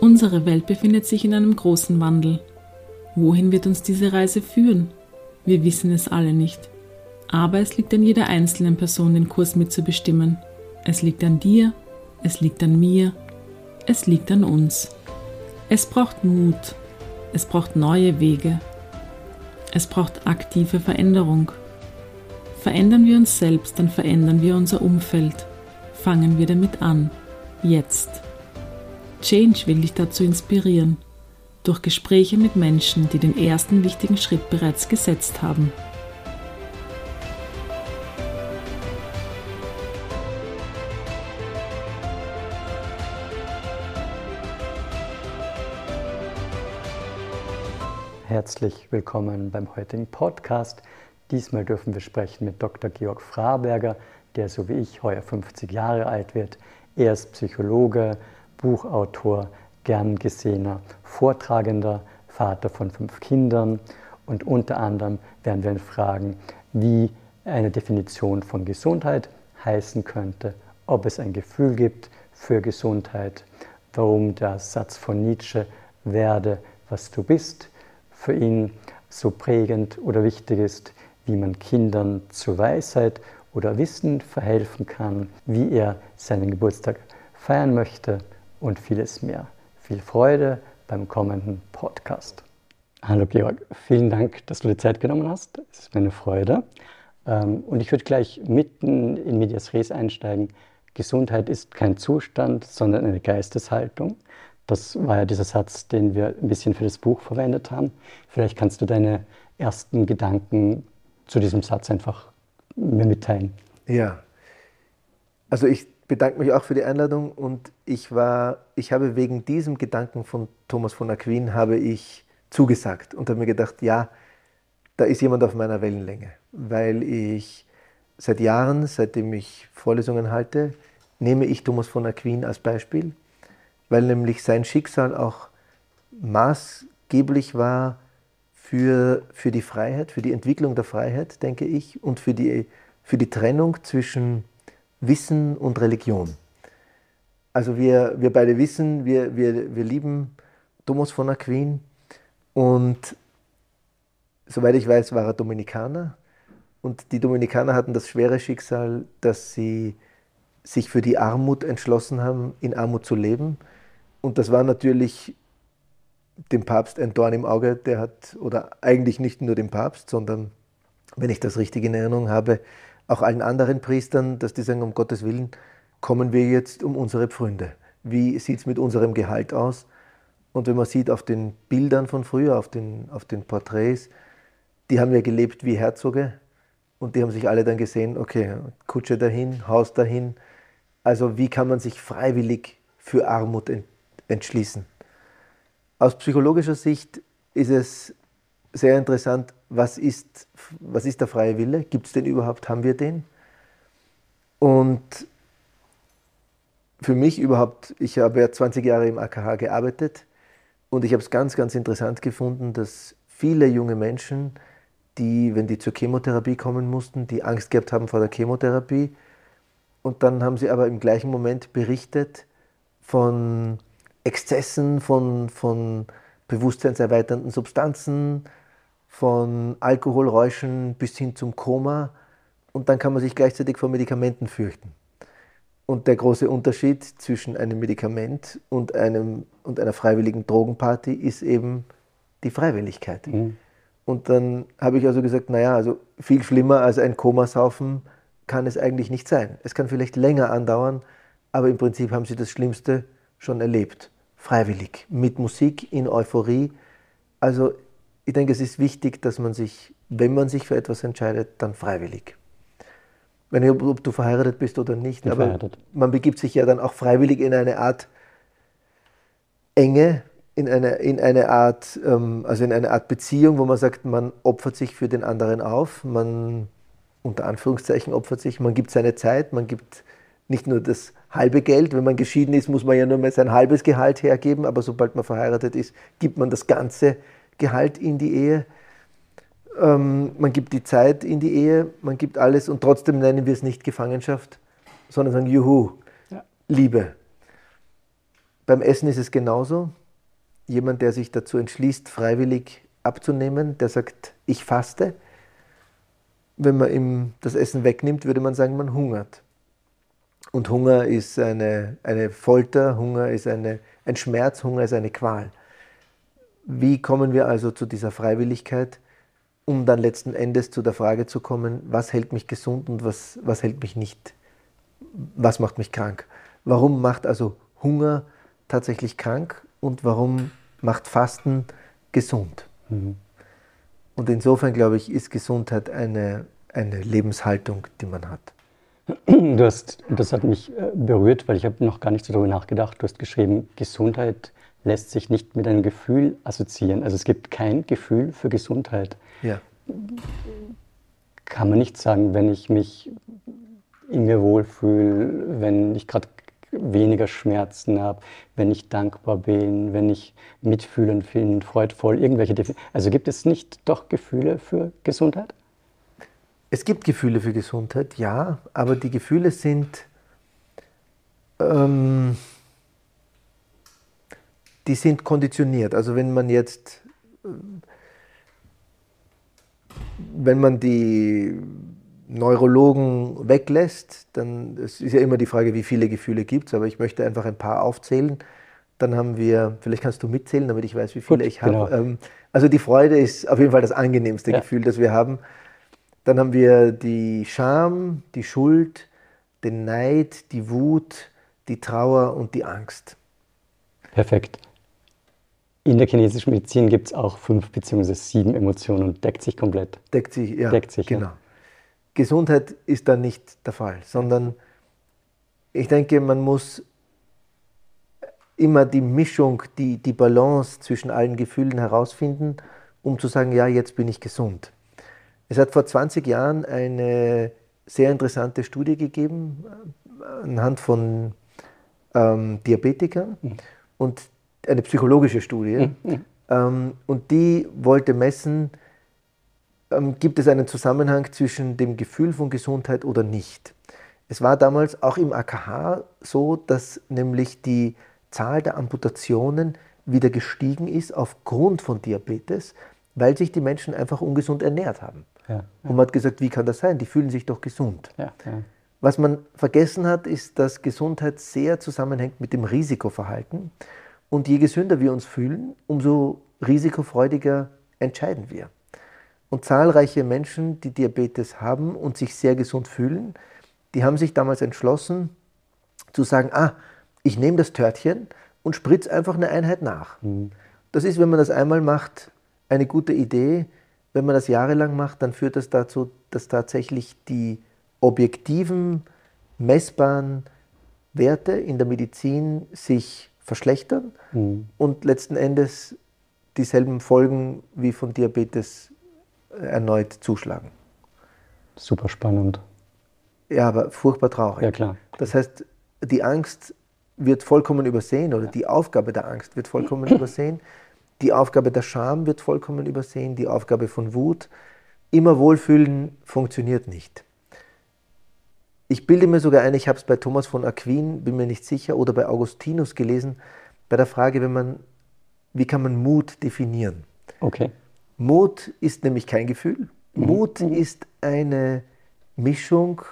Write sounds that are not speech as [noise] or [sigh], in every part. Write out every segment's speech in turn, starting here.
Unsere Welt befindet sich in einem großen Wandel. Wohin wird uns diese Reise führen? Wir wissen es alle nicht. Aber es liegt an jeder einzelnen Person, den Kurs mitzubestimmen. Es liegt an dir, es liegt an mir, es liegt an uns. Es braucht Mut, es braucht neue Wege, es braucht aktive Veränderung. Verändern wir uns selbst, dann verändern wir unser Umfeld. Fangen wir damit an. Jetzt. Change will dich dazu inspirieren. Durch Gespräche mit Menschen, die den ersten wichtigen Schritt bereits gesetzt haben. Herzlich willkommen beim heutigen Podcast. Diesmal dürfen wir sprechen mit Dr. Georg Fraberger, der so wie ich heuer 50 Jahre alt wird. Er ist Psychologe, Buchautor, gern gesehener Vortragender, Vater von fünf Kindern. Und unter anderem werden wir ihn fragen, wie eine Definition von Gesundheit heißen könnte, ob es ein Gefühl gibt für Gesundheit, warum der Satz von Nietzsche werde, was du bist, für ihn so prägend oder wichtig ist, wie man Kindern zur Weisheit oder Wissen verhelfen kann, wie er seinen Geburtstag feiern möchte und vieles mehr. Viel Freude beim kommenden Podcast. Hallo Georg, vielen Dank, dass du dir Zeit genommen hast. Es ist mir eine Freude. Ähm, und ich würde gleich mitten in Medias Res einsteigen. Gesundheit ist kein Zustand, sondern eine Geisteshaltung. Das war ja dieser Satz, den wir ein bisschen für das Buch verwendet haben. Vielleicht kannst du deine ersten Gedanken zu diesem Satz einfach mir mitteilen. Ja, also ich bedanke mich auch für die Einladung und ich war, ich habe wegen diesem Gedanken von Thomas von Aquin habe ich zugesagt und habe mir gedacht, ja, da ist jemand auf meiner Wellenlänge, weil ich seit Jahren, seitdem ich Vorlesungen halte, nehme ich Thomas von Aquin als Beispiel, weil nämlich sein Schicksal auch maßgeblich war für, für die Freiheit, für die Entwicklung der Freiheit, denke ich, und für die, für die Trennung zwischen Wissen und Religion. Also wir, wir beide wissen, wir, wir, wir lieben Thomas von Aquin und soweit ich weiß, war er Dominikaner. Und die Dominikaner hatten das schwere Schicksal, dass sie sich für die Armut entschlossen haben, in Armut zu leben. Und das war natürlich dem Papst ein Dorn im Auge. Der hat, oder eigentlich nicht nur dem Papst, sondern, wenn ich das richtig in Erinnerung habe, auch allen anderen Priestern, dass die sagen, um Gottes Willen, kommen wir jetzt um unsere Pfründe. Wie sieht es mit unserem Gehalt aus? Und wenn man sieht auf den Bildern von früher, auf den, auf den Porträts, die haben ja gelebt wie Herzoge und die haben sich alle dann gesehen, okay, Kutsche dahin, Haus dahin. Also wie kann man sich freiwillig für Armut entschließen? Aus psychologischer Sicht ist es sehr interessant, was ist, was ist der freie Wille? Gibt es den überhaupt? Haben wir den? Und für mich überhaupt, ich habe ja 20 Jahre im AKH gearbeitet und ich habe es ganz, ganz interessant gefunden, dass viele junge Menschen, die, wenn die zur Chemotherapie kommen mussten, die Angst gehabt haben vor der Chemotherapie und dann haben sie aber im gleichen Moment berichtet von Exzessen, von, von bewusstseinserweiternden Substanzen, von Alkoholräuschen bis hin zum Koma und dann kann man sich gleichzeitig vor Medikamenten fürchten. Und der große Unterschied zwischen einem Medikament und, einem, und einer freiwilligen Drogenparty ist eben die Freiwilligkeit. Mhm. Und dann habe ich also gesagt, naja, also viel schlimmer als ein Komasaufen kann es eigentlich nicht sein. Es kann vielleicht länger andauern, aber im Prinzip haben sie das Schlimmste schon erlebt. Freiwillig, mit Musik, in Euphorie. Also ich denke, es ist wichtig, dass man sich, wenn man sich für etwas entscheidet, dann freiwillig. Ich, ob du verheiratet bist oder nicht, aber verheiratet. man begibt sich ja dann auch freiwillig in eine Art Enge, in eine, in eine Art, ähm, also in eine Art Beziehung, wo man sagt, man opfert sich für den anderen auf, man unter Anführungszeichen opfert sich, man gibt seine Zeit, man gibt nicht nur das halbe Geld, wenn man geschieden ist, muss man ja nur mehr sein halbes Gehalt hergeben, aber sobald man verheiratet ist, gibt man das ganze Gehalt in die Ehe. Ähm, man gibt die Zeit in die Ehe, man gibt alles und trotzdem nennen wir es nicht Gefangenschaft, sondern sagen Juhu, ja. Liebe. Beim Essen ist es genauso. Jemand, der sich dazu entschließt, freiwillig abzunehmen, der sagt, ich faste. Wenn man ihm das Essen wegnimmt, würde man sagen, man hungert. Und Hunger ist eine, eine Folter, Hunger ist eine, ein Schmerz, Hunger ist eine Qual. Wie kommen wir also zu dieser Freiwilligkeit, um dann letzten Endes zu der Frage zu kommen, was hält mich gesund und was, was hält mich nicht, was macht mich krank? Warum macht also Hunger tatsächlich krank und warum macht Fasten gesund? Mhm. Und insofern, glaube ich, ist Gesundheit eine, eine Lebenshaltung, die man hat. Du hast, das hat mich äh, berührt, weil ich habe noch gar nicht so darüber nachgedacht. Du hast geschrieben, Gesundheit lässt sich nicht mit einem Gefühl assoziieren. Also es gibt kein Gefühl für Gesundheit. Ja. Kann man nicht sagen, wenn ich mich in mir wohlfühle, wenn ich gerade weniger Schmerzen habe, wenn ich dankbar bin, wenn ich mitfühlend bin, freudvoll, irgendwelche Definitionen. Also gibt es nicht doch Gefühle für Gesundheit? Es gibt Gefühle für Gesundheit, ja, aber die Gefühle sind, ähm, die sind konditioniert. Also wenn man jetzt, wenn man die Neurologen weglässt, dann es ist ja immer die Frage, wie viele Gefühle gibt es, aber ich möchte einfach ein paar aufzählen. Dann haben wir, vielleicht kannst du mitzählen, damit ich weiß, wie viele Gut, ich habe. Genau. Ähm, also die Freude ist auf jeden Fall das angenehmste ja. Gefühl, das wir haben. Dann haben wir die Scham, die Schuld, den Neid, die Wut, die Trauer und die Angst. Perfekt. In der chinesischen Medizin gibt es auch fünf bzw. sieben Emotionen und deckt sich komplett. Deckt sich, ja. Deckt sich, genau. Ja. Gesundheit ist da nicht der Fall, sondern ich denke, man muss immer die Mischung, die, die Balance zwischen allen Gefühlen herausfinden, um zu sagen, ja, jetzt bin ich gesund. Es hat vor 20 Jahren eine sehr interessante Studie gegeben äh, anhand von ähm, Diabetikern mhm. und eine psychologische Studie. Mhm. Ähm, und die wollte messen, ähm, gibt es einen Zusammenhang zwischen dem Gefühl von Gesundheit oder nicht. Es war damals auch im AKH so, dass nämlich die Zahl der Amputationen wieder gestiegen ist aufgrund von Diabetes, weil sich die Menschen einfach ungesund ernährt haben. Ja, ja. Und man hat gesagt, wie kann das sein? Die fühlen sich doch gesund. Ja, Was man vergessen hat, ist, dass Gesundheit sehr zusammenhängt mit dem Risikoverhalten. Und je gesünder wir uns fühlen, umso risikofreudiger entscheiden wir. Und zahlreiche Menschen, die Diabetes haben und sich sehr gesund fühlen, die haben sich damals entschlossen zu sagen, ah, ich nehme das Törtchen und spritze einfach eine Einheit nach. Mhm. Das ist, wenn man das einmal macht, eine gute Idee. Wenn man das jahrelang macht, dann führt das dazu, dass tatsächlich die objektiven, messbaren Werte in der Medizin sich verschlechtern mhm. und letzten Endes dieselben Folgen wie von Diabetes erneut zuschlagen. Super spannend. Ja, aber furchtbar traurig. Ja, klar. Das heißt, die Angst wird vollkommen übersehen oder die Aufgabe der Angst wird vollkommen [clears throat] übersehen. Die Aufgabe der Scham wird vollkommen übersehen. Die Aufgabe von Wut. Immer wohlfühlen funktioniert nicht. Ich bilde mir sogar ein, ich habe es bei Thomas von Aquin, bin mir nicht sicher, oder bei Augustinus gelesen, bei der Frage, wenn man, wie kann man Mut definieren? Okay. Mut ist nämlich kein Gefühl. Mhm. Mut mhm. ist eine Mischung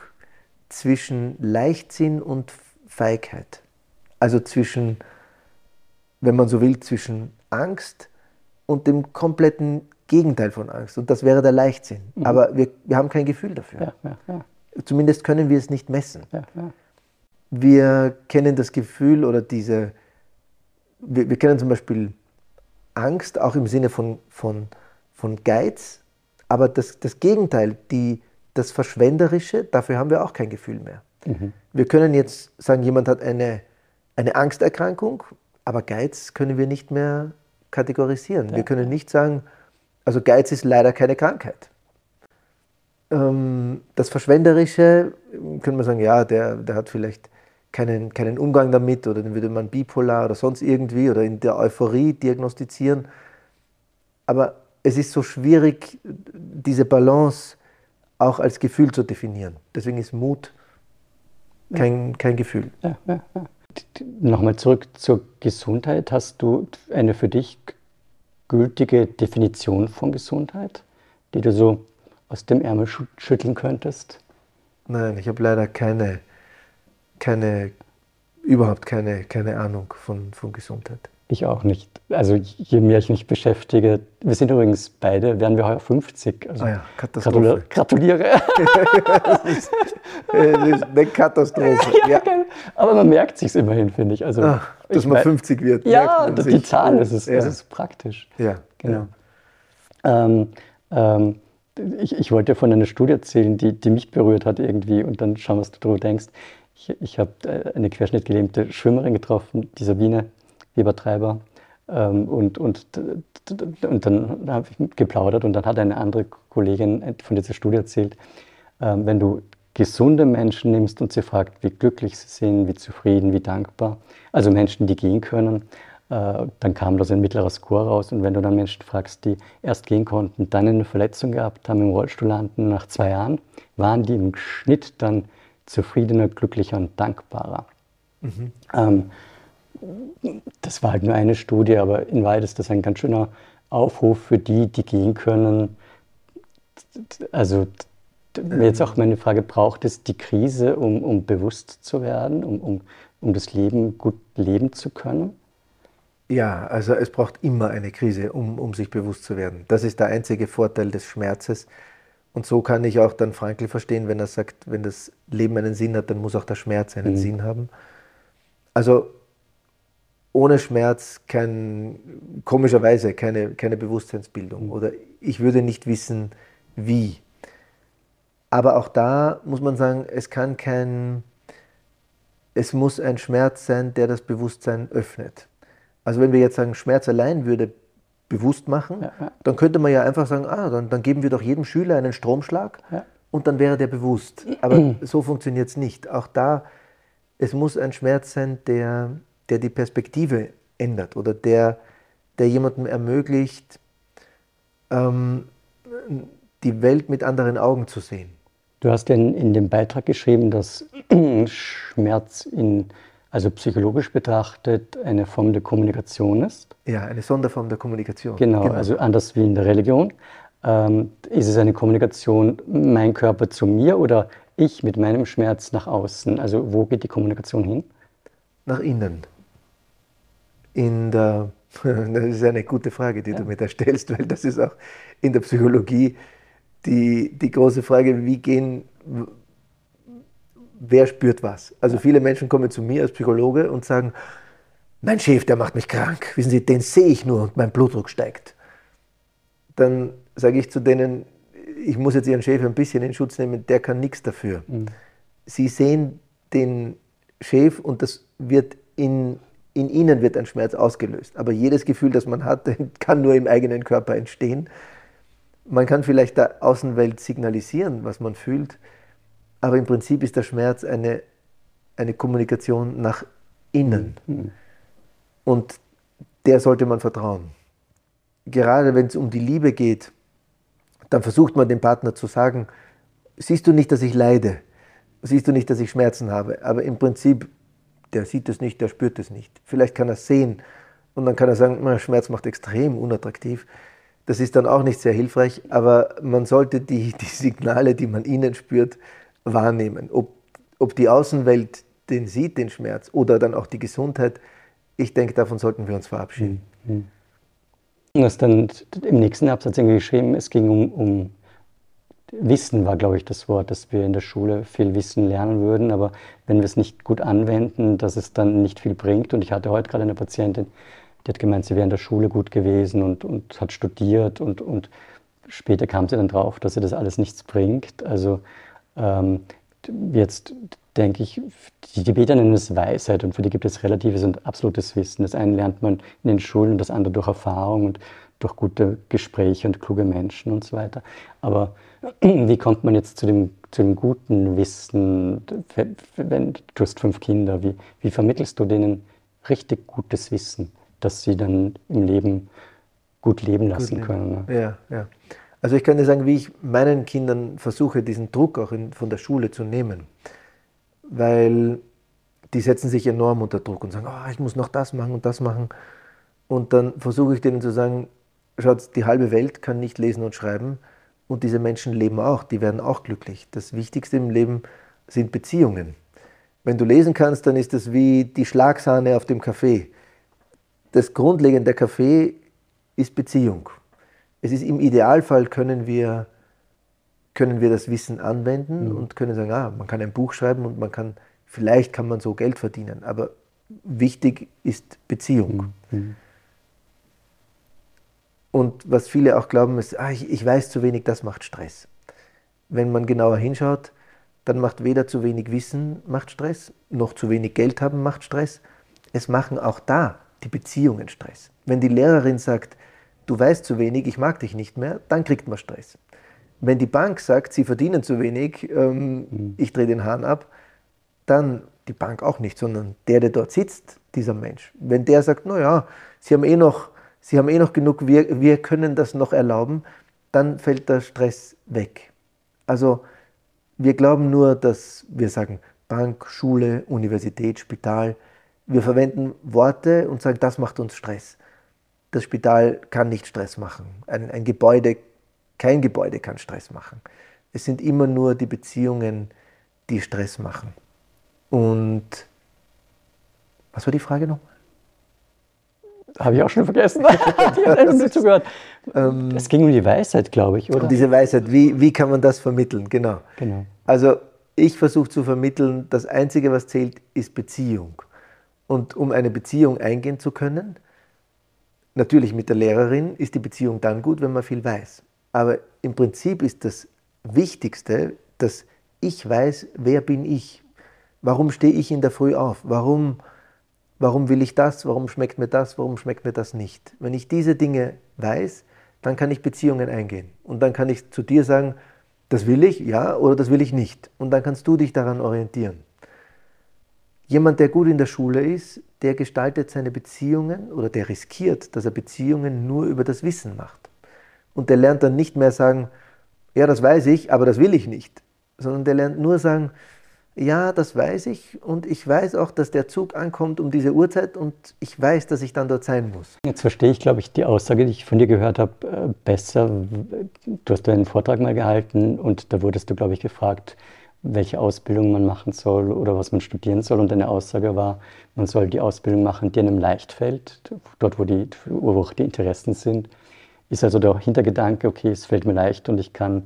zwischen Leichtsinn und Feigheit. Also zwischen, wenn man so will, zwischen Angst und dem kompletten Gegenteil von Angst. Und das wäre der Leichtsinn. Mhm. Aber wir, wir haben kein Gefühl dafür. Ja, ja, ja. Zumindest können wir es nicht messen. Wir kennen das Gefühl oder diese, wir, wir kennen zum Beispiel Angst auch im Sinne von, von von Geiz, aber das, das Gegenteil, die, das Verschwenderische, dafür haben wir auch kein Gefühl mehr. Mhm. Wir können jetzt sagen, jemand hat eine, eine Angsterkrankung, aber Geiz können wir nicht mehr kategorisieren. Ja. Wir können nicht sagen, also Geiz ist leider keine Krankheit. Ähm, das Verschwenderische, können wir sagen, ja, der, der hat vielleicht keinen, keinen Umgang damit oder den würde man bipolar oder sonst irgendwie oder in der Euphorie diagnostizieren. Aber es ist so schwierig, diese Balance auch als Gefühl zu definieren. Deswegen ist Mut kein, kein Gefühl. Ja, ja, ja. Nochmal zurück zur Gesundheit. Hast du eine für dich gültige Definition von Gesundheit, die du so aus dem Ärmel schütteln könntest? Nein, ich habe leider keine, keine, überhaupt keine, keine Ahnung von, von Gesundheit. Ich auch nicht. Also je mehr ich mich beschäftige, wir sind übrigens beide, werden wir heuer 50. Also ah ja, Katastrophe. Gratuliere. [laughs] das, ist, das ist eine Katastrophe. Ja, ja. Aber man merkt sich immerhin, finde ich. Also, Ach, dass man 50 wird. Ja, die. Zahl, das ist, ja. das ist praktisch. Ja, genau. Ähm, ähm, ich, ich, wollte von einer Studie erzählen, die, die mich berührt hat irgendwie und dann schauen, was du darüber denkst. Ich, ich habe äh, eine querschnittgelähmte Schwimmerin getroffen, die Sabine Webertreiber. Ähm, und, und, und dann habe ich geplaudert und dann hat eine andere Kollegin von dieser Studie erzählt, ähm, wenn du gesunde Menschen nimmst und sie fragt, wie glücklich sie sind, wie zufrieden, wie dankbar, also Menschen, die gehen können, dann kam das ein mittlerer Score raus. Und wenn du dann Menschen fragst, die erst gehen konnten, dann eine Verletzung gehabt haben, im Rollstuhl landen, nach zwei Jahren, waren die im Schnitt dann zufriedener, glücklicher und dankbarer. Mhm. Ähm, das war halt nur eine Studie, aber in Wahrheit ist das ein ganz schöner Aufruf für die, die gehen können. Also jetzt auch meine Frage, braucht es die Krise, um, um bewusst zu werden, um, um, um das Leben gut leben zu können? Ja, also es braucht immer eine Krise, um, um sich bewusst zu werden. Das ist der einzige Vorteil des Schmerzes. Und so kann ich auch dann Frankl verstehen, wenn er sagt, wenn das Leben einen Sinn hat, dann muss auch der Schmerz einen mhm. Sinn haben. Also ohne Schmerz kein, komischerweise keine, keine Bewusstseinsbildung mhm. oder ich würde nicht wissen, wie. Aber auch da muss man sagen, es kann kein, es muss ein Schmerz sein, der das Bewusstsein öffnet. Also wenn wir jetzt sagen, Schmerz allein würde bewusst machen, ja, ja. dann könnte man ja einfach sagen, ah, dann, dann geben wir doch jedem Schüler einen Stromschlag ja. und dann wäre der bewusst. Aber [clears throat] so funktioniert es nicht. Auch da, es muss ein Schmerz sein, der, der die Perspektive ändert oder der, der jemandem ermöglicht, ähm, die Welt mit anderen Augen zu sehen. Du hast in, in dem Beitrag geschrieben, dass [clears throat] Schmerz in, also psychologisch betrachtet eine Form der Kommunikation ist. Ja, eine Sonderform der Kommunikation. Genau, genau. also anders wie in der Religion. Ähm, ist es eine Kommunikation mein Körper zu mir oder ich mit meinem Schmerz nach außen? Also wo geht die Kommunikation hin? Nach innen in der, [laughs] das ist eine gute Frage, die ja. du mir da stellst, weil das ist auch in der Psychologie die, die große Frage, wie gehen, wer spürt was? Also viele Menschen kommen zu mir als Psychologe und sagen, mein Chef, der macht mich krank, wissen Sie, den sehe ich nur und mein Blutdruck steigt. Dann sage ich zu denen, ich muss jetzt Ihren Chef ein bisschen in Schutz nehmen, der kann nichts dafür. Mhm. Sie sehen den Chef und das wird in in ihnen wird ein Schmerz ausgelöst. Aber jedes Gefühl, das man hat, [laughs] kann nur im eigenen Körper entstehen. Man kann vielleicht der Außenwelt signalisieren, was man fühlt, aber im Prinzip ist der Schmerz eine, eine Kommunikation nach innen. Mhm. Und der sollte man vertrauen. Gerade wenn es um die Liebe geht, dann versucht man dem Partner zu sagen, siehst du nicht, dass ich leide? Siehst du nicht, dass ich Schmerzen habe? Aber im Prinzip der sieht es nicht, der spürt es nicht. Vielleicht kann er es sehen und dann kann er sagen, Schmerz macht extrem unattraktiv. Das ist dann auch nicht sehr hilfreich, aber man sollte die, [laughs] die Signale, die man innen spürt, wahrnehmen. Ob, ob die Außenwelt den sieht, den Schmerz, oder dann auch die Gesundheit, ich denke, davon sollten wir uns verabschieden. Mhm. Du hast dann im nächsten Absatz geschrieben, es ging um, um Wissen war, glaube ich, das Wort, dass wir in der Schule viel Wissen lernen würden, aber wenn wir es nicht gut anwenden, dass es dann nicht viel bringt. Und ich hatte heute gerade eine Patientin, die hat gemeint, sie wäre in der Schule gut gewesen und, und hat studiert und, und später kam sie dann drauf, dass sie das alles nichts bringt. Also ähm, jetzt denke ich, die Tibeter nennen es Weisheit und für die gibt es relatives und absolutes Wissen. Das eine lernt man in den Schulen und das andere durch Erfahrung und durch gute Gespräche und kluge Menschen und so weiter. Aber [clears throat] wie kommt man jetzt zu dem, zu dem guten Wissen, wenn du hast fünf Kinder, wie, wie vermittelst du denen richtig gutes Wissen, dass sie dann im Leben gut leben lassen gut können? Ne? Ja, ja. Also ich kann dir sagen, wie ich meinen Kindern versuche, diesen Druck auch in, von der Schule zu nehmen. Weil die setzen sich enorm unter Druck und sagen, oh, ich muss noch das machen und das machen. Und dann versuche ich denen zu sagen, schaut, die halbe Welt kann nicht lesen und schreiben und diese Menschen leben auch, die werden auch glücklich. Das Wichtigste im Leben sind Beziehungen. Wenn du lesen kannst, dann ist das wie die Schlagsahne auf dem Kaffee. Das Grundlegende der Kaffee ist Beziehung. Es ist im Idealfall können wir, können wir das Wissen anwenden mhm. und können sagen, ah, man kann ein Buch schreiben und man kann, vielleicht kann man so Geld verdienen. Aber wichtig ist Beziehung. Mhm. mhm. Und was viele auch glauben, ist, ah, ich, ich weiß zu wenig, das macht Stress. Wenn man genauer hinschaut, dann macht weder zu wenig Wissen macht Stress, noch zu wenig Geld haben macht Stress. Es machen auch da die Beziehungen Stress. Wenn die Lehrerin sagt, du weißt zu wenig, ich mag dich nicht mehr, dann kriegt man Stress. Wenn die Bank sagt, sie verdienen zu wenig, ähm, mhm. ich drehe den Hahn ab, dann die Bank auch nicht, sondern der, der dort sitzt, dieser Mensch. Wenn der sagt, naja, sie haben eh noch Sie haben eh noch genug, wir, wir können das noch erlauben, dann fällt der Stress weg. Also wir glauben nur, dass wir sagen Bank, Schule, Universität, Spital. Wir verwenden Worte und sagen, das macht uns Stress. Das Spital kann nicht Stress machen. Ein, ein Gebäude, kein Gebäude kann Stress machen. Es sind immer nur die Beziehungen, die Stress machen. Und was war die Frage nochmal? Habe ich auch schon vergessen. [laughs] die hat [laughs] zugehört. Ähm, es ging um die Weisheit, glaube ich, oder? Um diese Weisheit, wie, wie kann man das vermitteln? Genau. genau. Also ich versuche zu vermitteln, das Einzige, was zählt, ist Beziehung. Und um eine Beziehung eingehen zu können, natürlich mit der Lehrerin, ist die Beziehung dann gut, wenn man viel weiß. Aber im Prinzip ist das Wichtigste, dass ich weiß, wer bin ich? Warum stehe ich in der Früh auf? Warum Warum will ich das? Warum schmeckt mir das? Warum schmeckt mir das nicht? Wenn ich diese Dinge weiß, dann kann ich Beziehungen eingehen. Und dann kann ich zu dir sagen, das will ich, ja, oder das will ich nicht. Und dann kannst du dich daran orientieren. Jemand, der gut in der Schule ist, der gestaltet seine Beziehungen oder der riskiert, dass er Beziehungen nur über das Wissen macht. Und der lernt dann nicht mehr sagen, ja, das weiß ich, aber das will ich nicht. Sondern der lernt nur sagen, ja, das weiß ich und ich weiß auch, dass der Zug ankommt um diese Uhrzeit und ich weiß, dass ich dann dort sein muss. Jetzt verstehe ich, glaube ich, die Aussage, die ich von dir gehört habe, äh, besser. Du hast einen Vortrag mal gehalten und da wurdest du, glaube ich, gefragt, welche Ausbildung man machen soll oder was man studieren soll. Und deine Aussage war, man soll die Ausbildung machen, die einem leicht fällt, dort, wo die, wo die Interessen sind. Ist also der Hintergedanke, okay, es fällt mir leicht und ich kann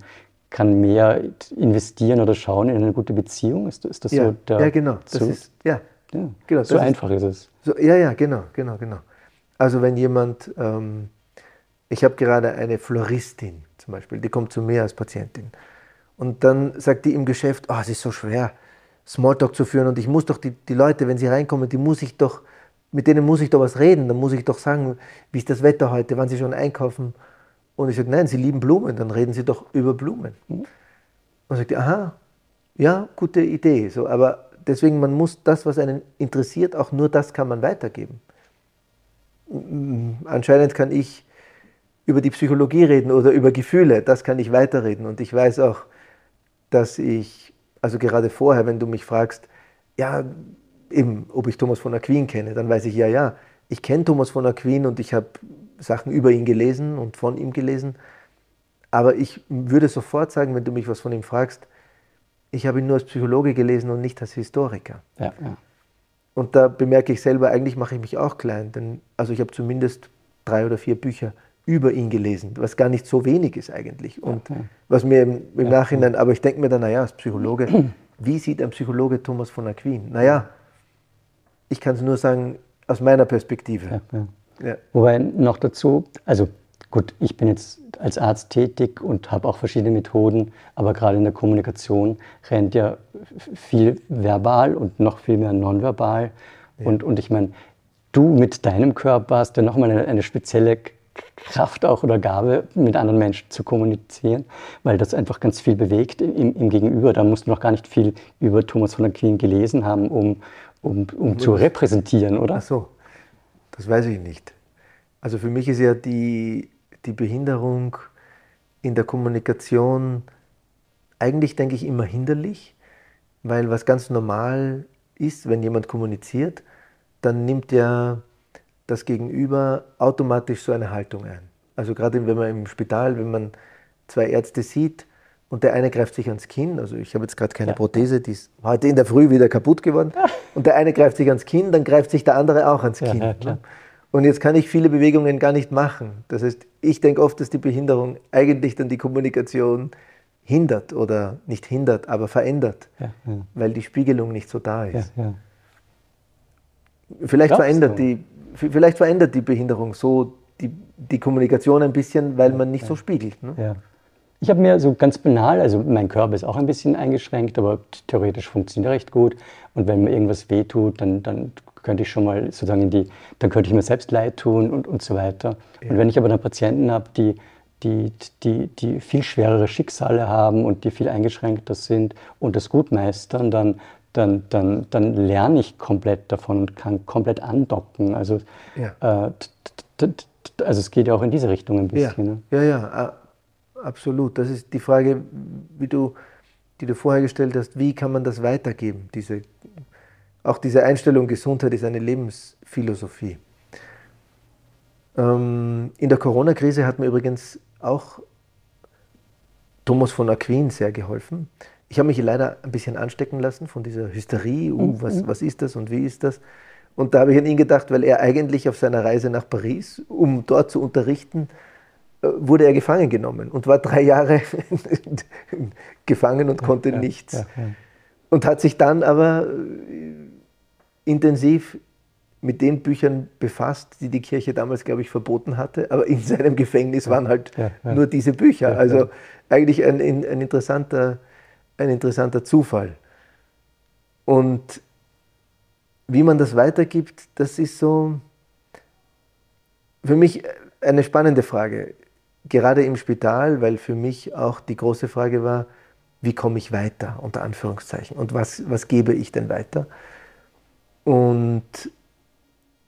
kann mehr investieren oder schauen in eine gute Beziehung? Ist, ist das ja, so der Ja, genau. Das so, ist, ja, ja, genau, so einfach ist, ist es. So, ja, ja, genau, genau, genau. Also wenn jemand, ähm, ich habe gerade eine Floristin zum Beispiel, die kommt zu mir als Patientin und dann sagt die im Geschäft, oh, es ist so schwer, Smalltalk zu führen und ich muss doch die, die Leute, wenn sie reinkommen, die muss ich doch, mit denen muss ich doch was reden, dann muss ich doch sagen, wie ist das Wetter heute, wann sie schon einkaufen und ich sage, nein, Sie lieben Blumen, dann reden Sie doch über Blumen. Und sagt aha, ja, gute Idee. So, aber deswegen, man muss das, was einen interessiert, auch nur das kann man weitergeben. Anscheinend kann ich über die Psychologie reden oder über Gefühle, das kann ich weiterreden. Und ich weiß auch, dass ich, also gerade vorher, wenn du mich fragst, ja, eben, ob ich Thomas von Aquin kenne, dann weiß ich, ja, ja, ich kenne Thomas von Aquin und ich habe Sachen über ihn gelesen und von ihm gelesen. Aber ich würde sofort sagen, wenn du mich was von ihm fragst, ich habe ihn nur als Psychologe gelesen und nicht als Historiker. Ja, ja. Und da bemerke ich selber, eigentlich mache ich mich auch klein, denn also ich habe zumindest drei oder vier Bücher über ihn gelesen, was gar nicht so wenig ist eigentlich. Und ja, was mir im, im Nachhinein, aber ich denke mir dann, naja, als Psychologe, [clears throat] wie sieht ein Psychologe Thomas von Aquin? Naja, ich kann es nur sagen aus meiner Perspektive. Ja. Wobei noch dazu, also gut, ich bin jetzt als Arzt tätig und habe auch verschiedene Methoden, aber gerade in der Kommunikation rennt ja viel verbal und noch viel mehr nonverbal. Ja. Und, und ich meine, du mit deinem Körper hast ja nochmal eine, eine spezielle Kraft auch oder Gabe, mit anderen Menschen zu kommunizieren, weil das einfach ganz viel bewegt im, im Gegenüber. Da musst du noch gar nicht viel über Thomas von der Queen gelesen haben, um, um, um zu repräsentieren, oder? Ach so. Das weiß ich nicht. Also für mich ist ja die, die Behinderung in der Kommunikation eigentlich, denke ich, immer hinderlich, weil was ganz normal ist, wenn jemand kommuniziert, dann nimmt ja das Gegenüber automatisch so eine Haltung ein. Also gerade wenn man im Spital, wenn man zwei Ärzte sieht und der eine greift sich ans Kinn, also ich habe jetzt gerade keine ja. Prothese, die ist heute in der Früh wieder kaputt geworden, und der eine greift sich ans Kinn, dann greift sich der andere auch ans Kinn. Ja, ne? Und jetzt kann ich viele Bewegungen gar nicht machen. Das heißt, ich denke oft, dass die Behinderung eigentlich dann die Kommunikation hindert oder nicht hindert, aber verändert, ja, ja. weil die Spiegelung nicht so da ist. Ja, vielleicht, verändert die, vielleicht verändert die Behinderung so die, die Kommunikation ein bisschen, weil man nicht so spiegelt. Ne? Ich habe mir so ganz banal, also mein Körper ist auch ein bisschen eingeschränkt, aber theoretisch funktioniert er recht gut. Und wenn mir irgendwas wehtut, dann, dann könnte ich schon mal sozusagen in die, dann könnte ich mir selbst leid tun und, und so weiter. Ja. Und wenn ich aber dann Patienten habe, die, die, die, die viel schwerere Schicksale haben und die viel eingeschränkter sind und das gut meistern, dann, dann, dann, dann lerne ich komplett davon und kann komplett andocken. Also, ja. äh, also es geht ja auch in diese Richtung ein bisschen. Ja, ne? ja, ja, absolut. Das ist die Frage, wie du, die du vorher gestellt hast, wie kann man das weitergeben, diese auch diese Einstellung, Gesundheit ist eine Lebensphilosophie. Ähm, in der Corona-Krise hat mir übrigens auch Thomas von Aquin sehr geholfen. Ich habe mich leider ein bisschen anstecken lassen von dieser Hysterie, uh, was, mhm. was ist das und wie ist das? Und da habe ich an ihn gedacht, weil er eigentlich auf seiner Reise nach Paris, um dort zu unterrichten, äh, wurde er gefangen genommen und war drei Jahre [laughs] gefangen und konnte ja, nichts. Ja, ja, und hat sich dann aber intensiv mit den Büchern befasst, die die Kirche damals, glaube ich, verboten hatte. Aber in seinem Gefängnis waren halt nur diese Bücher. Also eigentlich ein, ein, interessanter, ein interessanter Zufall. Und wie man das weitergibt, das ist so für mich eine spannende Frage. Gerade im Spital, weil für mich auch die große Frage war, wie komme ich weiter, unter Anführungszeichen, und was, was gebe ich denn weiter? Und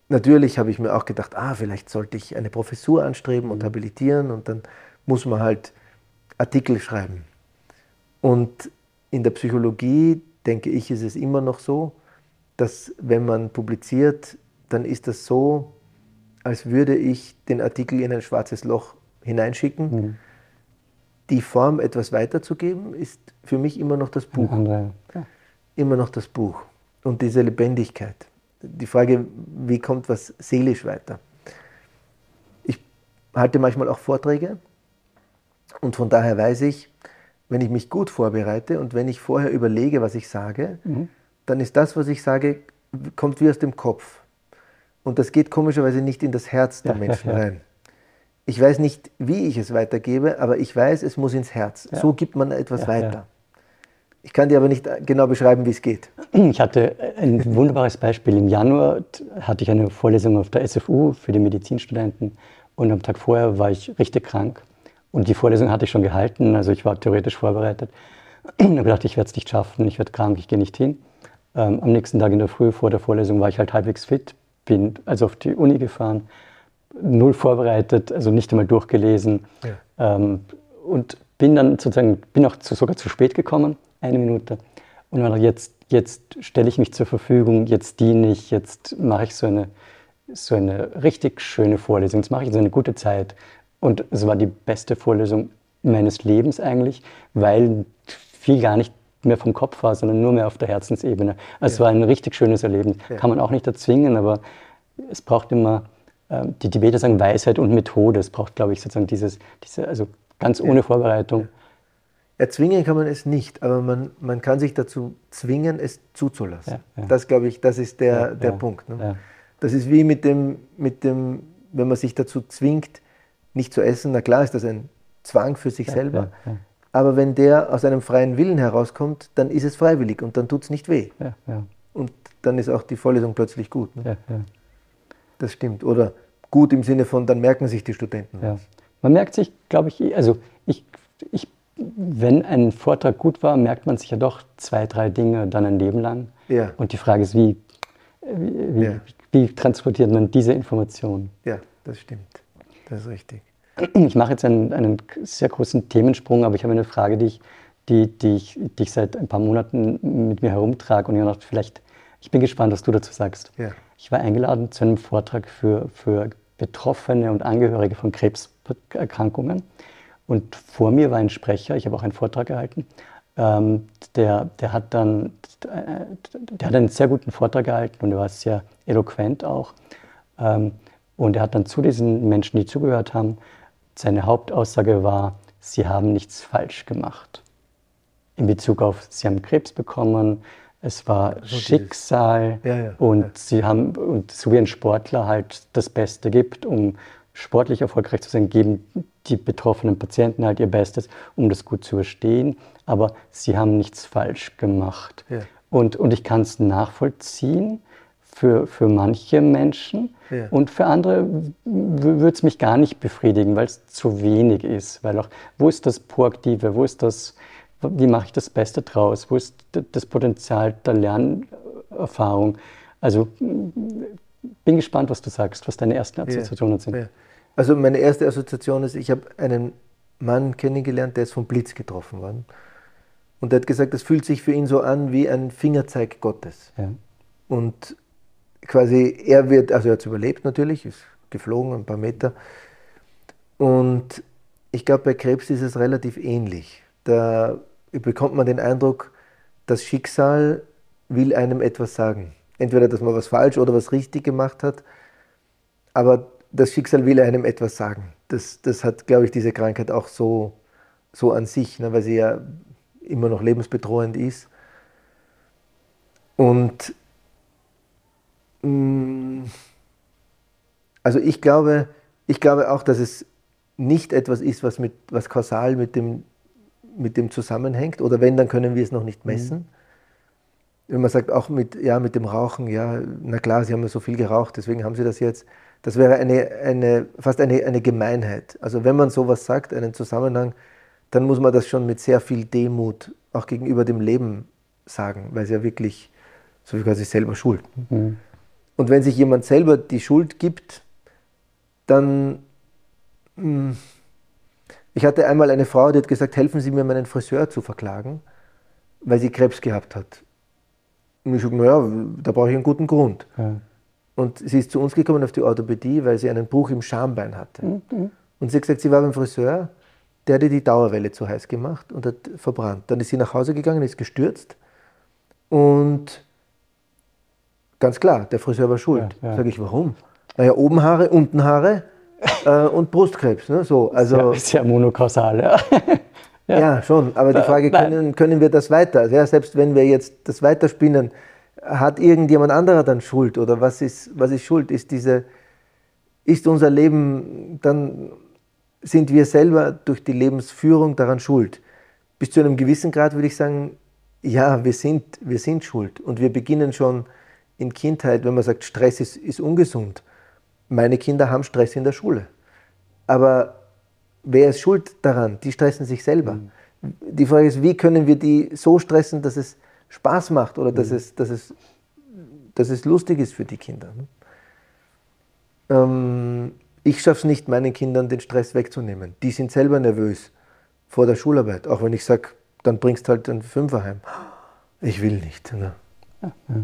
natürlich habe ich mir auch gedacht, ah, vielleicht sollte ich eine Professur anstreben und habilitieren und dann muss man halt Artikel schreiben. Und in der Psychologie, denke ich, ist es immer noch so, dass wenn man publiziert, dann ist das so, als würde ich den Artikel in ein schwarzes Loch hineinschicken. Mhm. Die Form, etwas weiterzugeben, ist für mich immer noch das Buch. Ja. Immer noch das Buch und diese Lebendigkeit. Die Frage, wie kommt was seelisch weiter? Ich halte manchmal auch Vorträge und von daher weiß ich, wenn ich mich gut vorbereite und wenn ich vorher überlege, was ich sage, mhm. dann ist das, was ich sage, kommt wie aus dem Kopf. Und das geht komischerweise nicht in das Herz der ja, Menschen ja, [laughs] ja. rein. Ich weiß nicht, wie ich es weitergebe, aber ich weiß, es muss ins Herz. So gibt man etwas weiter. Ich kann dir aber nicht genau beschreiben, wie es geht. Ich hatte ein wunderbares Beispiel. Im Januar hatte ich eine Vorlesung auf der SFU für die Medizinstudenten und am Tag vorher war ich richtig krank. Und die Vorlesung hatte ich schon gehalten, also ich war theoretisch vorbereitet. [clears throat] Und habe gedacht, ich werde es nicht schaffen, ich werde krank, ich gehe nicht hin. Ähm, am nächsten Tag in der Früh vor der Vorlesung war ich halt halbwegs fit, bin also auf die Uni gefahren, null vorbereitet, also nicht einmal durchgelesen. Ja. Ähm, und bin dann sozusagen, bin auch zu, sogar zu spät gekommen eine Minute. Und dann jetzt, jetzt stelle ich mich zur Verfügung, jetzt diene ich, jetzt mache ich so eine, so eine richtig schöne Vorlesung, jetzt mache ich so eine gute Zeit. Und es war die beste Vorlesung meines Lebens eigentlich, weil viel gar nicht mehr vom Kopf war, sondern nur mehr auf der Herzensebene. Also ja. es war ein richtig schönes Erleben. Ja. Kann man auch nicht erzwingen, aber es braucht immer, äh, die Tibeter sagen Weisheit und Methode. Es braucht, glaube ich, sozusagen dieses, diese, also ganz ohne Vorbereitung. Erzwingen kann man es nicht, aber man, man kann sich dazu zwingen, es zuzulassen. Ja, ja. Das, glaube ich, das ist der, ja, der Punkt. Ne? Das ist wie mit dem, mit dem, wenn man sich dazu zwingt, nicht zu essen. Na klar ist das ein Zwang für sich selber. Aber wenn der aus einem freien Willen herauskommt, dann ist es freiwillig und dann tut es nicht weh. Und dann ist auch die Vorlesung plötzlich gut. Ne? Das stimmt. Oder gut im Sinne von, dann merken sich die Studenten. Man merkt sich, glaube ich, also ich, ich wenn ein Vortrag gut war, merkt man sich ja doch zwei, drei Dinge dann ein Leben lang. Ja. Und die Frage ist, wie, wie, ja. wie, transportiert man diese Informationen? Ja, das stimmt. Das ist richtig. Ich mache jetzt einen, einen sehr großen Themensprung, aber ich habe eine Frage, die ich, die, die ich, die ich seit ein paar Monaten mit mir herumtrage und ich dachte, vielleicht, Ich bin gespannt, was du dazu sagst. Ja. Ich war eingeladen zu einem Vortrag für, für Betroffene und Angehörige von Krebserkrankungen. Und vor mir war ein Sprecher, ich habe auch einen Vortrag gehalten, ähm, der, der, hat dann, der hat einen sehr guten Vortrag gehalten und er war sehr eloquent auch. Ähm, und er hat dann zu diesen Menschen, die zugehört haben, seine Hauptaussage war, sie haben nichts falsch gemacht. In Bezug auf, sie haben Krebs bekommen, es war so Schicksal ja, ja, und ja. sie haben, und so wie ein Sportler halt das Beste gibt, um sportlich erfolgreich zu sein, geben die betroffenen Patienten halt ihr Bestes, um das gut zu überstehen. Aber sie haben nichts falsch gemacht. Und, und ich kann es nachvollziehen für, für manche Menschen. Ja. Und für andere würde es mich gar nicht befriedigen, weil es zu wenig ist. Weil auch, wo ist das Proaktive? Wo ist das, wie mache ich das Beste draus? Wo ist das Potenzial der Lernerfahrung? Also bin gespannt, was du sagst, was deine ersten Assoziationen sind. Ja. Also meine erste Assoziation ist, ich habe einen Mann kennengelernt, der ist vom Blitz getroffen worden. Und er hat gesagt, das fühlt sich für ihn so an wie ein Fingerzeig Gottes. Ja. Und quasi, er wird, also er hat es überlebt natürlich, ist geflogen ein paar Meter. Und ich glaube, bei Krebs ist es relativ ähnlich. Da bekommt man den Eindruck, das Schicksal will einem etwas sagen. Entweder, dass man was falsch oder was richtig gemacht hat, aber das Schicksal will einem etwas sagen. Das, das hat, glaube ich, diese Krankheit auch so, so an sich, ne, weil sie ja immer noch lebensbedrohend ist. Und also ich glaube, ich glaube auch, dass es nicht etwas ist, was, mit, was kausal mit dem, mit dem zusammenhängt. Oder wenn, dann können wir es noch nicht messen. Mhm. Wenn man sagt, auch mit, ja, mit dem Rauchen, ja, na klar, Sie haben ja so viel geraucht, deswegen haben Sie das jetzt. Das wäre eine, eine, fast eine, eine Gemeinheit. Also wenn man sowas sagt, einen Zusammenhang, dann muss man das schon mit sehr viel Demut auch gegenüber dem Leben sagen, weil es ja wirklich so wie quasi selber schuld. Mhm. Und wenn sich jemand selber die Schuld gibt, dann... Mh, hm, ich hatte einmal eine Frau, die hat gesagt, helfen Sie mir, meinen Friseur zu verklagen, weil sie Krebs gehabt hat. Und ich habe gesagt, naja, da brauche ich einen guten Grund. Ja. Und sie ist zu uns gekommen auf die Orthopädie, weil sie einen Bruch im Schambein hatte. Mhm. Und sie hat gesagt, sie war beim Friseur, der hatte die Dauerwelle zu heiß gemacht und hat verbrannt. Dann ist sie nach Hause gegangen, ist gestürzt und ganz klar, der Friseur war schuld. Ja, ja. Sage ich, warum? Naja, oben Haare, unten Haare [laughs] äh, und Brustkrebs. Ne? So, also, Sehr, sehr monokausal, ja. ja. [laughs] ja, schon. Aber die Frage, können, können wir das weiter? Also, ja, selbst wenn wir jetzt das weiterspinnen, hat irgendjemand anderer dann Schuld? Oder was ist, was ist Schuld? Ist, diese, ist unser Leben, dann sind wir selber durch die Lebensführung daran schuld. Bis zu einem gewissen Grad würde ich sagen, ja, wir sind, wir sind schuld. Und wir beginnen schon in Kindheit, wenn man sagt, Stress ist, ist ungesund. Meine Kinder haben Stress in der Schule. Aber wer ist schuld daran? Die stressen sich selber. Mhm. Die Frage ist, wie können wir die so stressen, dass es Spaß macht oder dass, mhm. es, dass, es, dass es lustig ist für die Kinder. Ne? Ähm, ich schaffe es nicht, meinen Kindern den Stress wegzunehmen. Die sind selber nervös vor der Schularbeit. Auch wenn ich sage, dann bringst halt einen Fünfer heim. Ich will nicht. Ne? Ja, ja.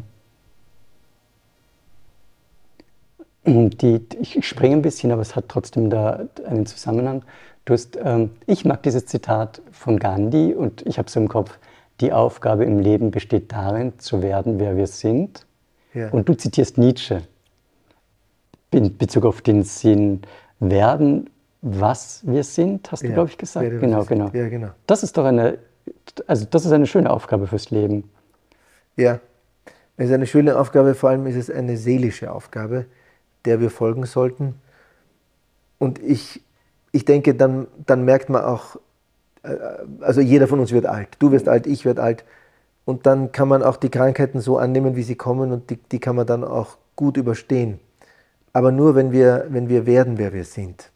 Die, ich springe ein bisschen, aber es hat trotzdem da einen Zusammenhang. Du hast, ähm, ich mag dieses Zitat von Gandhi und ich habe so im Kopf, die Aufgabe im Leben besteht darin, zu werden, wer wir sind. Ja. Und du zitierst Nietzsche in Bezug auf den Sinn, werden, was wir sind, hast du, Ja, glaube ich, gesagt. werde, Genau, genau. Ja, genau. Das ist doch eine, also das ist eine schöne Aufgabe fürs Leben. Ja, es ist eine schöne Aufgabe, vor allem ist es eine seelische Aufgabe, der wir folgen sollten. Und ich, ich denke, dann, dann merkt man auch, äh, also jeder von uns wird alt. Du wirst alt, ich werde alt. Und dann kann man auch die Krankheiten so annehmen, wie sie kommen und die, die kann man dann auch gut überstehen. Aber nur, wenn wir, wenn wir werden, wer wir sind.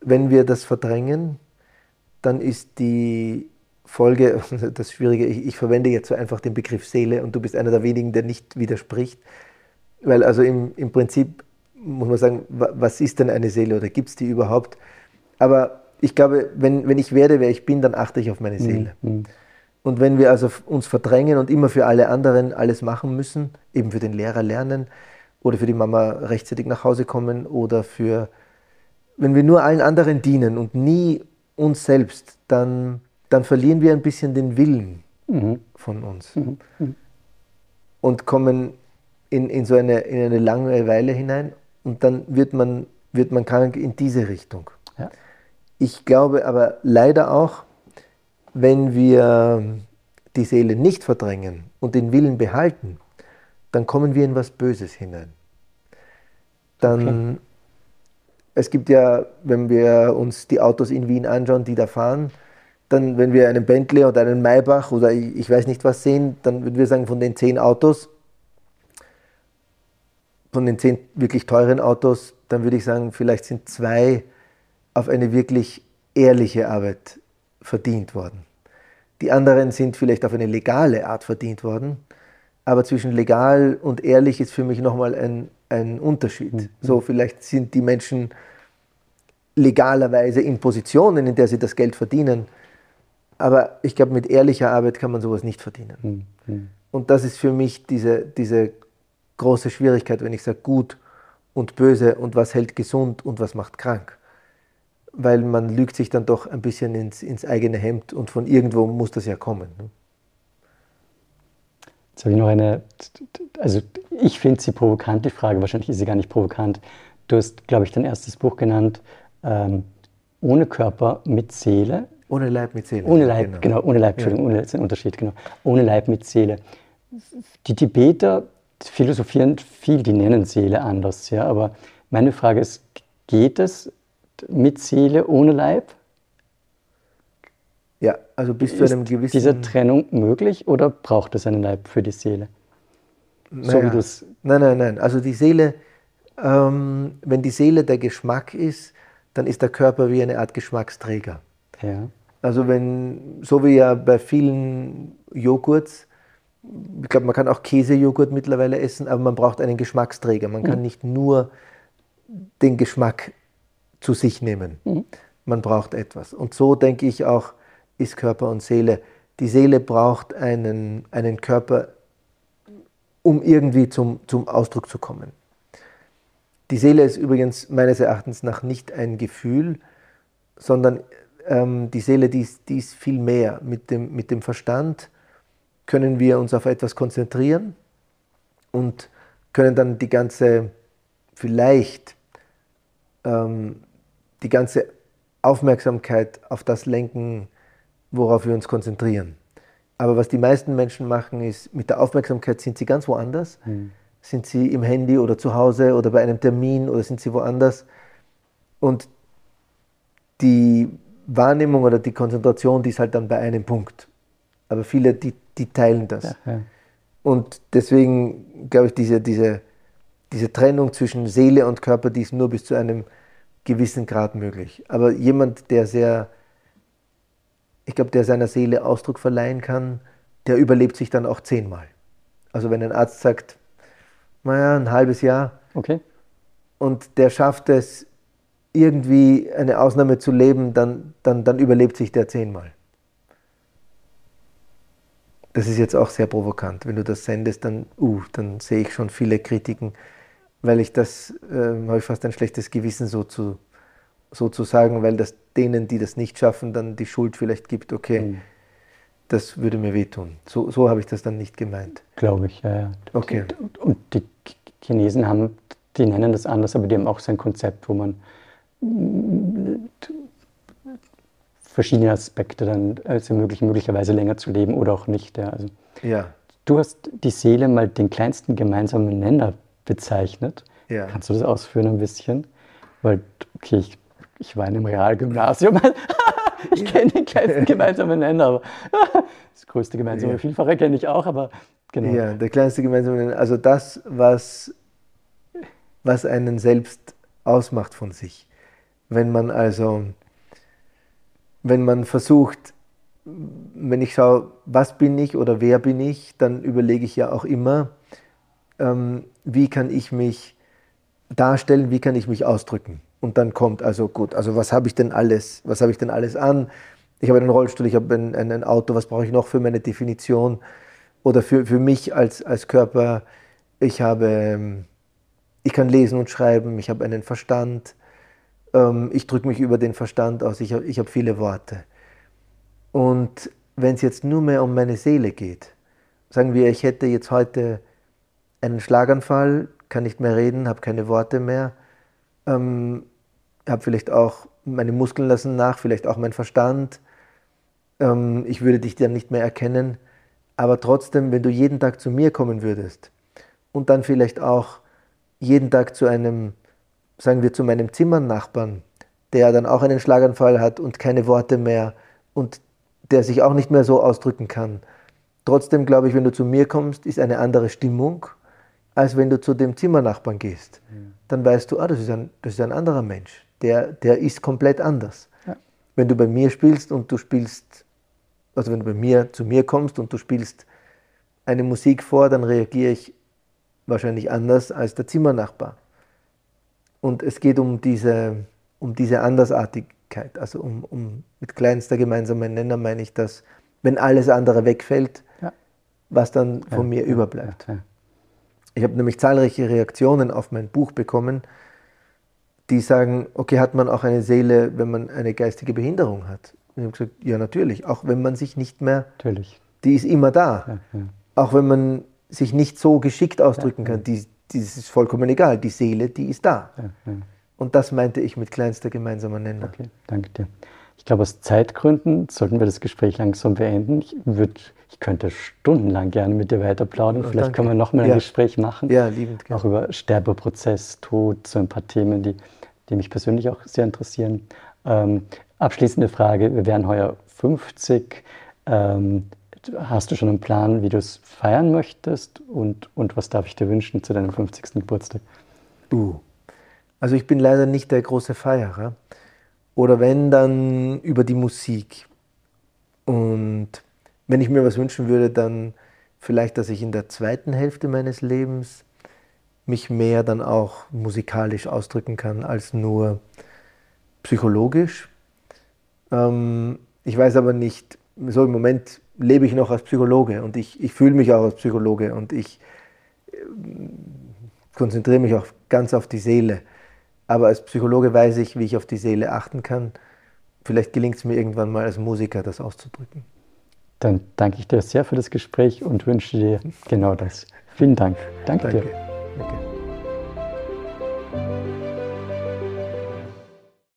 Wenn wir das verdrängen, dann ist die Folge, [laughs] das Schwierige, ich, ich verwende jetzt so einfach den Begriff Seele und du bist einer der wenigen, der nicht widerspricht. Weil also im, im Prinzip muss man sagen, was ist denn eine Seele oder gibt es die überhaupt? Aber ich glaube, wenn, wenn ich werde, wer ich bin, dann achte ich auf meine Seele. Mhm. Und wenn wir also uns verdrängen und immer für alle anderen alles machen müssen, eben für den Lehrer lernen oder für die Mama rechtzeitig nach Hause kommen oder für, wenn wir nur allen anderen dienen und nie uns selbst, dann, dann verlieren wir ein bisschen den Willen mhm. von uns mhm. Mhm. und kommen in, in so eine, in eine Langeweile hinein und dann wird man, wird man krank in diese Richtung. Ja. Ich glaube aber leider auch, wenn wir die Seele nicht verdrängen und den Willen behalten, dann kommen wir in was Böses hinein. Dann, okay. es gibt ja, wenn wir uns die Autos in Wien anschauen, die da fahren, dann, wenn wir einen Bentley oder einen Maybach oder ich, ich weiß nicht was sehen, dann würden wir sagen, von den zehn Autos, von den zehn wirklich teuren Autos, dann würde ich sagen, vielleicht sind zwei auf eine wirklich ehrliche Arbeit verdient worden. Die anderen sind vielleicht auf eine legale Art verdient worden, aber zwischen legal und ehrlich ist für mich nochmal ein, ein Unterschied. Mhm. So, vielleicht sind die Menschen legalerweise in Positionen, in der sie das Geld verdienen, aber ich glaube, mit ehrlicher Arbeit kann man sowas nicht verdienen. Mhm. Und das ist für mich diese, diese große Schwierigkeit, wenn ich sage gut und böse und was hält gesund und was macht krank weil man lügt sich dann doch ein bisschen ins, ins eigene Hemd und von irgendwo muss das ja kommen. Ne? Jetzt habe ich noch eine, also ich finde sie provokant, die Frage, wahrscheinlich ist sie gar nicht provokant. Du hast, glaube ich, dein erstes Buch genannt, ähm, ohne Körper mit Seele. Ohne Leib mit Seele. Ohne Leib, genau, genau ohne Leib, Entschuldigung, ja. ohne, ist ein Unterschied, genau. Ohne Leib mit Seele. Die Tibeter philosophieren viel, die nennen Seele anders, ja, aber meine Frage ist, geht es mit Seele ohne Leib? Ja, also bis zu einem gewissen. Ist diese Trennung möglich oder braucht es einen Leib für die Seele? Naja, so nein, nein, nein. Also die Seele, ähm, wenn die Seele der Geschmack ist, dann ist der Körper wie eine Art Geschmacksträger. Ja. Also wenn, so wie ja bei vielen Joghurts, ich glaube, man kann auch Käsejoghurt mittlerweile essen, aber man braucht einen Geschmacksträger. Man kann mhm. nicht nur den Geschmack zu sich nehmen. Mhm. Man braucht etwas. Und so denke ich auch, ist Körper und Seele. Die Seele braucht einen, einen Körper, um irgendwie zum, zum Ausdruck zu kommen. Die Seele ist übrigens meines Erachtens nach nicht ein Gefühl, sondern ähm, die Seele, die ist, die ist viel mehr. Mit dem, mit dem Verstand können wir uns auf etwas konzentrieren und können dann die ganze, vielleicht ähm, die ganze Aufmerksamkeit auf das lenken, worauf wir uns konzentrieren. Aber was die meisten Menschen machen, ist, mit der Aufmerksamkeit sind sie ganz woanders. Mhm. Sind sie im Handy oder zu Hause oder bei einem Termin oder sind sie woanders. Und die Wahrnehmung oder die Konzentration, die ist halt dann bei einem Punkt. Aber viele, die, die teilen das. Ja, ja. Und deswegen glaube ich, diese, diese, diese Trennung zwischen Seele und Körper, die ist nur bis zu einem gewissen Grad möglich. Aber jemand, der sehr, ich glaube, der seiner Seele Ausdruck verleihen kann, der überlebt sich dann auch zehnmal. Also wenn ein Arzt sagt, naja, ein halbes Jahr, okay. und der schafft es, irgendwie eine Ausnahme zu leben, dann, dann, dann überlebt sich der zehnmal. Das ist jetzt auch sehr provokant. Wenn du das sendest, dann, uh, dann sehe ich schon viele Kritiken weil ich das, äh, habe ich fast ein schlechtes Gewissen so zu, so zu sagen, weil das denen, die das nicht schaffen, dann die Schuld vielleicht gibt, okay, mhm. das würde mir wehtun. So, so habe ich das dann nicht gemeint. Glaube ich, ja, ja. Okay. Und die Chinesen haben, die nennen das anders, aber die haben auch so ein Konzept, wo man verschiedene Aspekte dann als ermöglich, möglicherweise länger zu leben oder auch nicht. Ja. Also, ja. Du hast die Seele mal den kleinsten gemeinsamen Nenner bezeichnet. Ja. Kannst du das ausführen ein bisschen? Weil, okay, ich, ich war in einem Realgymnasium. [laughs] ich kenne den kleinsten gemeinsamen Nenner, aber [laughs] das größte gemeinsame ja. Vielfache kenne ich auch, aber genau. Ja, der kleinste gemeinsame Nenner, also das, was, was einen selbst ausmacht von sich. Wenn man also, wenn man versucht, wenn ich schaue, was bin ich oder wer bin ich, dann überlege ich ja auch immer, ähm, wie kann ich mich darstellen, wie kann ich mich ausdrücken. Und dann kommt also gut, also was habe ich denn alles, was habe ich denn alles an? ich habe einen Rollstuhl, ich habe ein, ein, Auto, was brauche ich noch für meine Definition oder für, für mich als, als Körper? Ich habe, ähm, ich kann lesen und schreiben, ich habe einen Verstand, ähm, ich drücke mich über den Verstand aus, ich habe ich hab viele Worte. Und wenn es jetzt nur mehr um meine Seele geht, sagen wir, ich hätte jetzt heute einen Schlaganfall, kann nicht mehr reden, habe keine Worte mehr, ähm, habe vielleicht auch meine Muskeln lassen nach, vielleicht auch mein Verstand. Ähm, ich würde dich dann nicht mehr erkennen. Aber trotzdem, wenn du jeden Tag zu mir kommen würdest und dann vielleicht auch jeden Tag zu einem, sagen wir, zu meinem Zimmernachbarn, der dann auch einen Schlaganfall hat und keine Worte mehr und der sich auch nicht mehr so ausdrücken kann. Trotzdem glaube ich, wenn du zu mir kommst, ist eine andere Stimmung, als wenn du zu dem Zimmernachbarn gehst. Dann weißt du, ah, das ist ein, das ist ein anderer Mensch der, der ist komplett anders. Ja. Wenn du bei mir spielst und du spielst, also wenn du bei mir zu mir kommst und du spielst eine Musik vor, dann reagiere ich wahrscheinlich anders als der Zimmernachbar. Und es geht um diese, um diese Andersartigkeit, also um, um mit kleinster gemeinsamer Nenner meine ich dass wenn alles andere wegfällt, ja. was dann von ja, mir überbleibt. Ich habe nämlich zahlreiche Reaktionen auf mein Buch bekommen, die sagen, okay, hat man auch eine Seele, wenn man eine geistige Behinderung hat? Und ich habe gesagt, ja natürlich, auch wenn man sich nicht mehr, natürlich. die ist immer da. Ja, ja. Auch wenn man sich nicht so geschickt ausdrücken ja, kann, die, die ist vollkommen egal, die Seele, die ist da. Und das meinte ich mit kleinster gemeinsamer Nenner. Okay, danke dir. Ich glaube, aus Zeitgründen sollten wir das Gespräch langsam beenden. Ich, würd, ich könnte stundenlang gerne mit dir weiter plaudern. Oh, Vielleicht danke. können wir noch mal ein ja. Gespräch machen. Ja, liebend gerne. Auch über Sterbeprozess, Tod, so ein paar Themen, die, die mich persönlich auch sehr interessieren. Ähm, abschließende Frage: Wir wären heuer 50. Ähm, hast du schon einen Plan, wie du es feiern möchtest? Und, und was darf ich dir wünschen zu deinem 50. Geburtstag? Uh. Also, ich bin leider nicht der große Feierer. Oder wenn, dann über die Musik. Und wenn ich mir was wünschen würde, dann vielleicht, dass ich in der zweiten Hälfte meines Lebens mich mehr dann auch musikalisch ausdrücken kann als nur psychologisch. Ähm, ich weiß aber nicht, so im Moment lebe ich noch als Psychologe und ich, ich fühle mich auch als Psychologe und ich äh, konzentriere mich auch ganz auf die Seele. Aber als Psychologe weiß ich, wie ich auf die Seele achten kann. Vielleicht gelingt es mir irgendwann mal als Musiker, das auszudrücken. Dann danke ich dir sehr für das Gespräch und wünsche dir genau das. Vielen Dank. Danke, danke. dir.